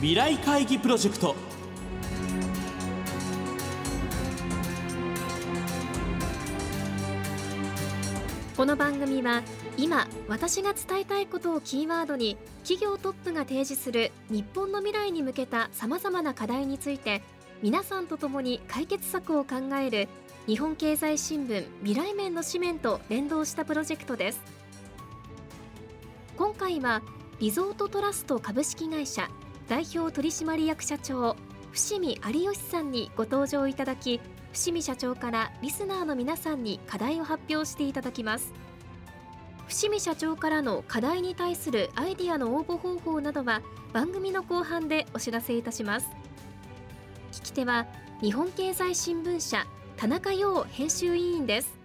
未来会議プロジェクト。この番組は今私が伝えたいことをキーワードに企業トップが提示する日本の未来に向けたさまざまな課題について皆さんと共に解決策を考える日本経済新聞未来面の紙面と連動したプロジェクトです。今回はリゾートトラスト株式会社代表取締役社長伏見有吉さんにご登場いただき伏見社長からリスナーの皆さんに課題を発表していただきます。伏見社長からの課題に対するアイディアの応募方法などは番組の後半でお知らせいたします。聞き手は日本経済新聞社田中陽編集委員です。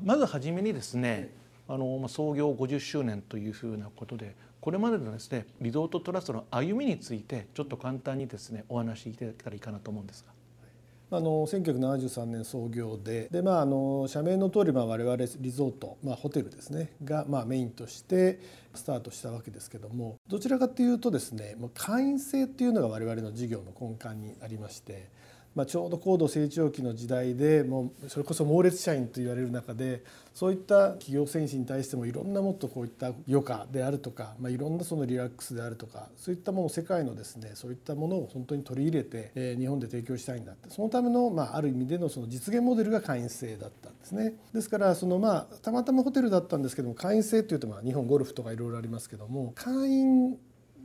まずはじめにですねあの創業50周年というふうなことでこれまでのですねリゾートトラストの歩みについてちょっと簡単にですねお話しいただけたらいいかなと思うんですが。あの1973年創業でで、まあ、あの社名の通りまり、あ、我々リゾート、まあ、ホテルですねが、まあ、メインとしてスタートしたわけですけどもどちらかというとですね会員制っていうのが我々の事業の根幹にありましてまあ、ちょうど高度成長期の時代でもうそれこそ猛烈社員と言われる中でそういった企業戦士に対してもいろんなもっとこういった余暇であるとか、まあ、いろんなそのリラックスであるとかそういったものを世界のですねそういったものを本当に取り入れて、えー、日本で提供したいんだってそのための、まあ、ある意味でのその実現モデルが会員制だったんですね。ですからそのまあたまたまホテルだったんですけども会員制っていうとまあ日本ゴルフとかいろいろありますけども会員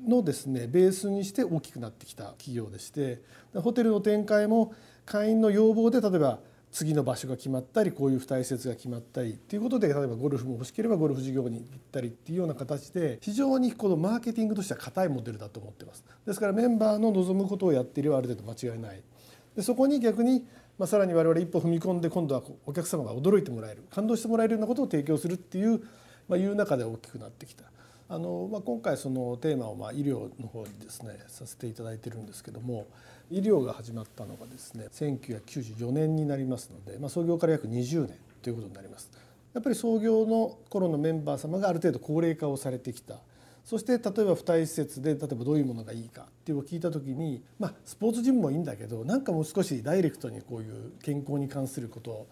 のですねベースにして大きくなってきた企業でしてホテルの展開も会員の要望で例えば次の場所が決まったりこういう付帯施設が決まったりっていうことで例えばゴルフも欲しければゴルフ事業に行ったりっていうような形で非常にこのマーケティングとしては硬いモデルだと思ってますですからメンバーの望むことをやっていればある程度間違いないでそこに逆にまあ、さらに我々一歩踏み込んで今度はお客様が驚いてもらえる感動してもらえるようなことを提供するっていう、まあ、いう中で大きくなってきた。あのまあ、今回そのテーマをまあ医療の方にですねさせていただいてるんですけども医療が始まったのがですね1994年になりますので、まあ、創業から約20年ということになります。やっぱり創業の頃のメンバー様がある程度高齢化をされてきた。そして例えば付帯施設で例えばどういうものがいいかっていうのを聞いた時にまあスポーツジムもいいんだけどなんかもう少しダイレクトにこういう健康に関すること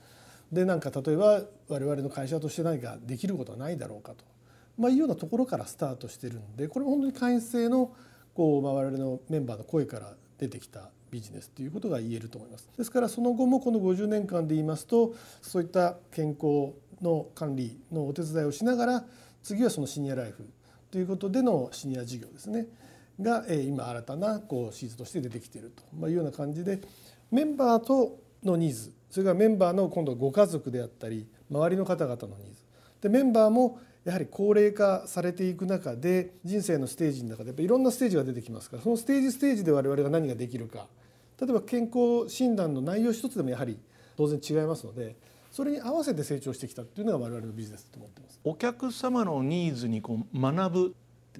でなんか例えば我々の会社として何かできることはないだろうかと。まあ、いうようなところからスタートしてるんでこれも本当に会員制のこう、まあ、我々のメンバーの声から出てきたビジネスということが言えると思います。ですからその後もこの50年間で言いますとそういった健康の管理のお手伝いをしながら次はそのシニアライフということでのシニア事業ですね。が今新たなこうシーズとして出てきていると。いうような感じでメンバーとのニーズそれからメンバーの今度はご家族であったり周りの方々のニーズ。でメンバーもやはり高齢化されていく中で人生のステージの中でやっぱいろんなステージが出てきますからそのステージステージで我々が何ができるか例えば健康診断の内容一つでもやはり当然違いますのでそれに合わせて成長してきたっていうのが我々のビジネスと思ってます。お客様のニーズにこう学ぶ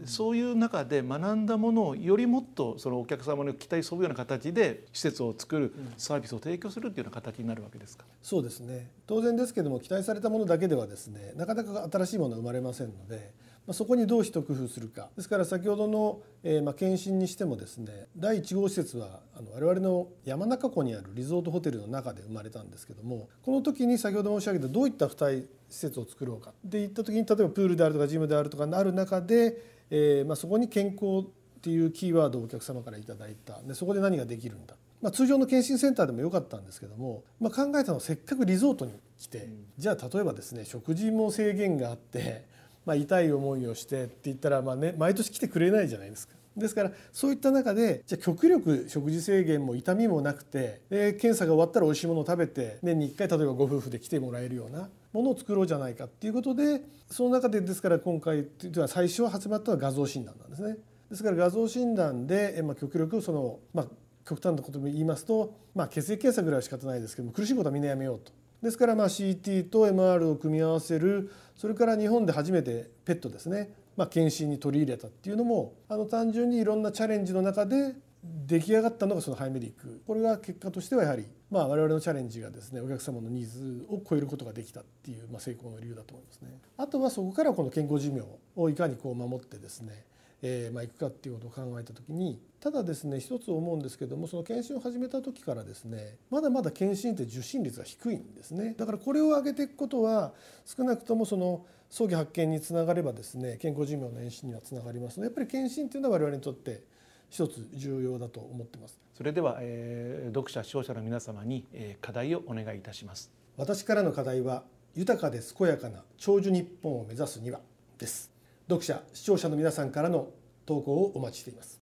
そういう中で学んだものをよりもっとそのお客様の期待に沿うような形で施設を作るサービスを提供するっていうような形になるわけですか、そうですね。当然ですけども期待されたものだけではですねなかなか新しいものは生まれませんので、まあ、そこにどう一工夫するか。ですから先ほどの、えー、まあ検診にしてもですね第1号施設はあの我々の山中湖にあるリゾートホテルの中で生まれたんですけどもこの時に先ほど申し上げたどういった付帯施設を作ろうかっていった時に例えばプールであるとかジムであるとかある中でえーまあ、そこに健康っていうキーワードをお客様から頂いた。でそこで何ができるんだ、まあ、通常の検診センターでもよかったんですけども、まあ、考えたのはせっかくリゾートに来て、うん、じゃあ例えばですね食事も制限があって、まあ、痛い思いをしてって言ったら、まあね、毎年来てくれないじゃないですか。ですからそういった中でじゃあ極力食事制限も痛みもなくてで検査が終わったら美味しいものを食べて年に1回例えばご夫婦で来てもらえるようなものを作ろうじゃないかっていうことでその中でですから今回というのは最初は始まったのは画像診断なんですね。ですから画像診断で、まあ、極力その、まあ、極端なことも言いますと、まあ、血液検査ぐらいは仕方ないですけども苦しいことはみんなやめようと。ですからまあ CT と MR を組み合わせるそれから日本で初めてペットですね、まあ、検診に取り入れたっていうのもあの単純にいろんなチャレンジの中で出来上がったのがそのハイメディック。これが結果としてはやはりまあ我々のチャレンジがですねお客様のニーズを超えることができたっていうまあ成功の理由だと思いますね。あとはそこからこの健康寿命をいかにこう守ってですねえー、まあ、いくかっていうことを考えた時にただですね一つ思うんですけどもその検診を始めた時からですねまだまだ検診って受診率が低いんですね。だからこれを上げていくことは少なくともその早期発見につながればですね健康寿命の延伸にはつながりますのでやっぱり検診っていうのは我々にとって一つ重要だと思ってますそれでは、えー、読者視聴者の皆様に、えー、課題をお願いいたします私からの課題は豊かで健やかな長寿日本を目指すにはです読者視聴者の皆さんからの投稿をお待ちしています。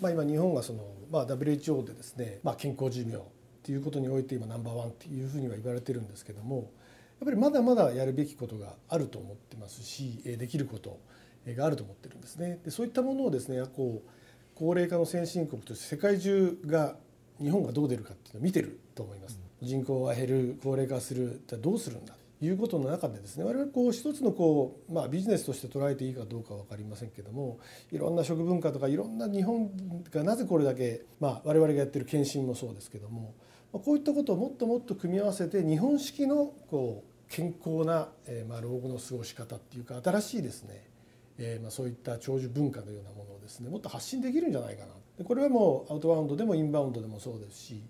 まあ、今日本がその、まあ、WHO でですね、まあ、健康寿命っていうことにおいて今ナンバーワンっていうふうには言われてるんですけどもやっぱりまだまだやるべきことがあると思ってますしできることがあると思ってるんですね。でそういったものをですねこう高齢化の先進国として世界中が日本がどう出るかっていうのを見てると思います。人口が減る高齢化するどうするんだということの中でですね我々こう一つのこう、まあ、ビジネスとして捉えていいかどうか分かりませんけどもいろんな食文化とかいろんな日本がなぜこれだけ、まあ、我々がやってる検診もそうですけどもこういったことをもっともっと組み合わせて日本式のこう健康な、え、まあ老後の過ごし方っていうか新しいですね、えー、まあそういった長寿文化のようなものをですねもっと発信できるんじゃないかなでこれはもうアウトバウンドでもインバウンドでもそうですし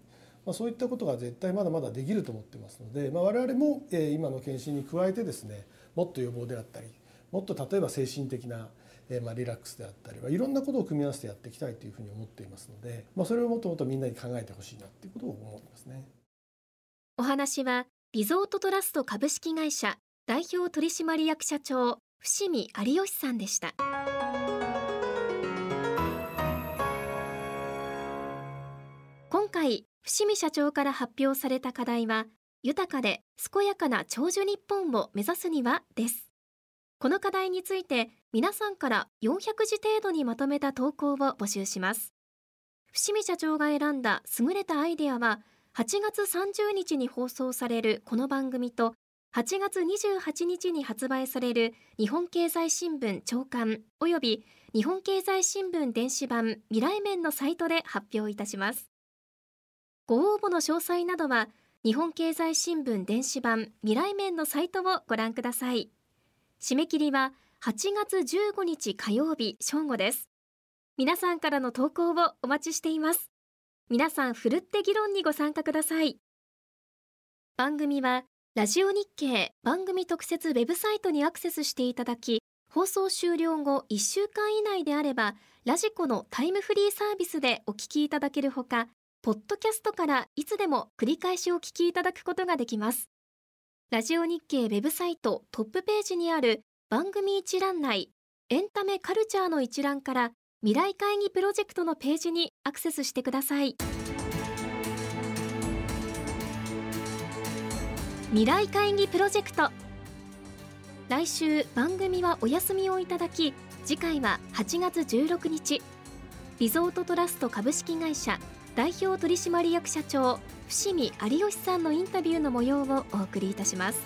まあ、そういったことが絶対まだまだできると思ってますので、まあ、我々も今の検診に加えてですねもっと予防であったりもっと例えば精神的なえまあリラックスであったりいろんなことを組み合わせてやっていきたいというふうに思っていますので、まあ、それをもっともっとみんなに考えてほしいなということを思いますね。お話はリゾートトラスト株式会社代表取締役社長伏見有吉さんでした。今回伏見社長から発表された課題は豊かで健やかな長寿日本を目指すにはですこの課題について皆さんから400字程度にまとめた投稿を募集します伏見社長が選んだ優れたアイデアは8月30日に放送されるこの番組と8月28日に発売される日本経済新聞長官および日本経済新聞電子版未来面のサイトで発表いたします。ご応募の詳細などは日本経済新聞電子版未来面のサイトをご覧ください。締め切りは8月15日火曜日正午です。皆さんからの投稿をお待ちしています。皆さんふるって議論にご参加ください。番組はラジオ日経番組特設ウェブサイトにアクセスしていただき放送終了後1週間以内であればラジコのタイムフリーサービスでお聞きいただけるほかポッドキャストからいつでも繰り返しお聞きいただくことができます。ラジオ日経ウェブサイトトップページにある番組一覧内エンタメカルチャーの一覧から未来会議プロジェクトのページにアクセスしてください。未来会議プロジェクト来週番組はお休みをいただき次回は8月16日リゾートトラスト株式会社代表取締役社長伏見有吉さんのインタビューの模様をお送りいたします。